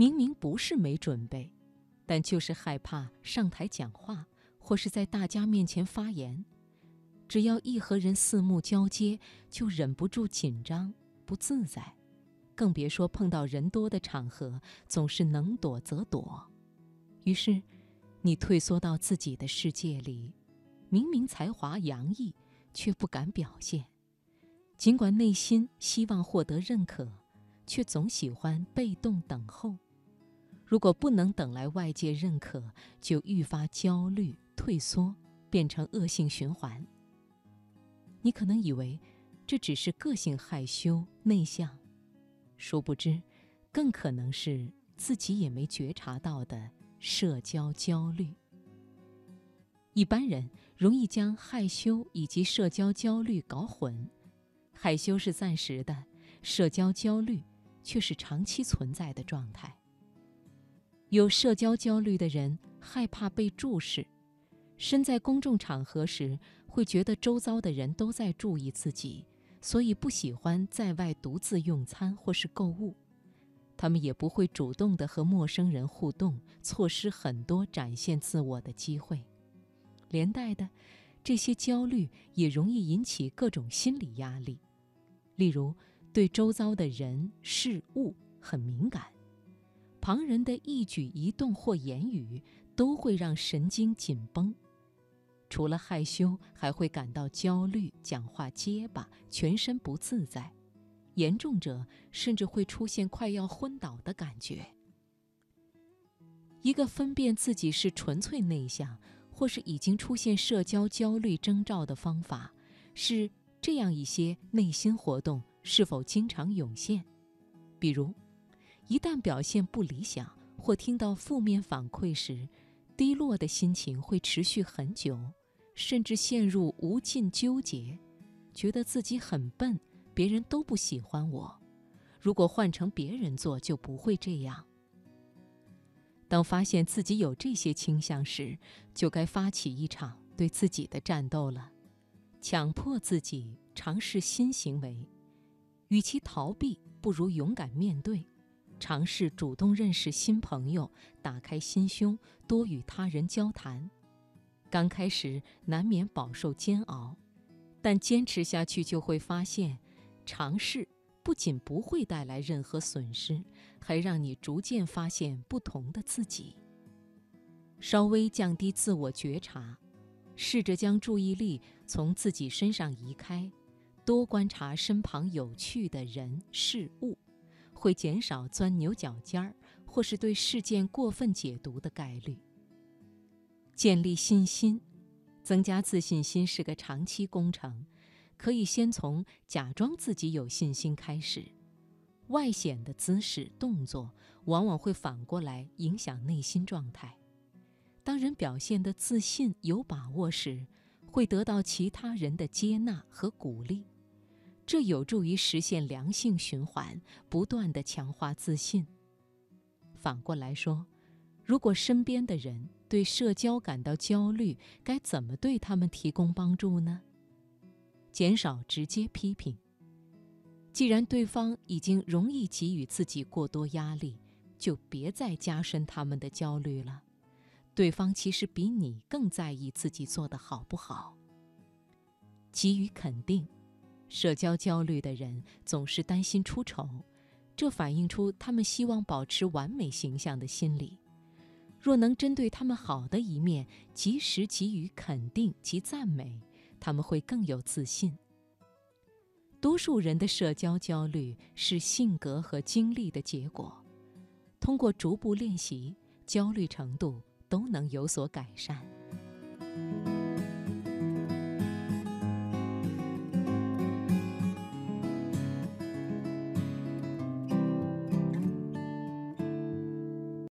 明明不是没准备，但就是害怕上台讲话或是在大家面前发言。只要一和人四目交接，就忍不住紧张不自在，更别说碰到人多的场合，总是能躲则躲。于是，你退缩到自己的世界里，明明才华洋溢，却不敢表现。尽管内心希望获得认可，却总喜欢被动等候。如果不能等来外界认可，就愈发焦虑退缩，变成恶性循环。你可能以为这只是个性害羞内向，殊不知，更可能是自己也没觉察到的社交焦虑。一般人容易将害羞以及社交焦虑搞混，害羞是暂时的，社交焦虑却是长期存在的状态。有社交焦虑的人害怕被注视，身在公众场合时。会觉得周遭的人都在注意自己，所以不喜欢在外独自用餐或是购物。他们也不会主动的和陌生人互动，错失很多展现自我的机会。连带的，这些焦虑也容易引起各种心理压力，例如对周遭的人事物很敏感，旁人的一举一动或言语都会让神经紧绷。除了害羞，还会感到焦虑，讲话结巴，全身不自在，严重者甚至会出现快要昏倒的感觉。一个分辨自己是纯粹内向，或是已经出现社交焦虑征兆的方法，是这样一些内心活动是否经常涌现。比如，一旦表现不理想，或听到负面反馈时，低落的心情会持续很久。甚至陷入无尽纠结，觉得自己很笨，别人都不喜欢我。如果换成别人做，就不会这样。当发现自己有这些倾向时，就该发起一场对自己的战斗了，强迫自己尝试新行为。与其逃避，不如勇敢面对，尝试主动认识新朋友，打开心胸，多与他人交谈。刚开始难免饱受煎熬，但坚持下去就会发现，尝试不仅不会带来任何损失，还让你逐渐发现不同的自己。稍微降低自我觉察，试着将注意力从自己身上移开，多观察身旁有趣的人事物，会减少钻牛角尖儿或是对事件过分解读的概率。建立信心，增加自信心是个长期工程，可以先从假装自己有信心开始。外显的姿势动作往往会反过来影响内心状态。当人表现的自信有把握时，会得到其他人的接纳和鼓励，这有助于实现良性循环，不断的强化自信。反过来说，如果身边的人，对社交感到焦虑，该怎么对他们提供帮助呢？减少直接批评。既然对方已经容易给予自己过多压力，就别再加深他们的焦虑了。对方其实比你更在意自己做的好不好。给予肯定。社交焦虑的人总是担心出丑，这反映出他们希望保持完美形象的心理。若能针对他们好的一面及时给予肯定及赞美，他们会更有自信。多数人的社交焦虑是性格和经历的结果，通过逐步练习，焦虑程度都能有所改善。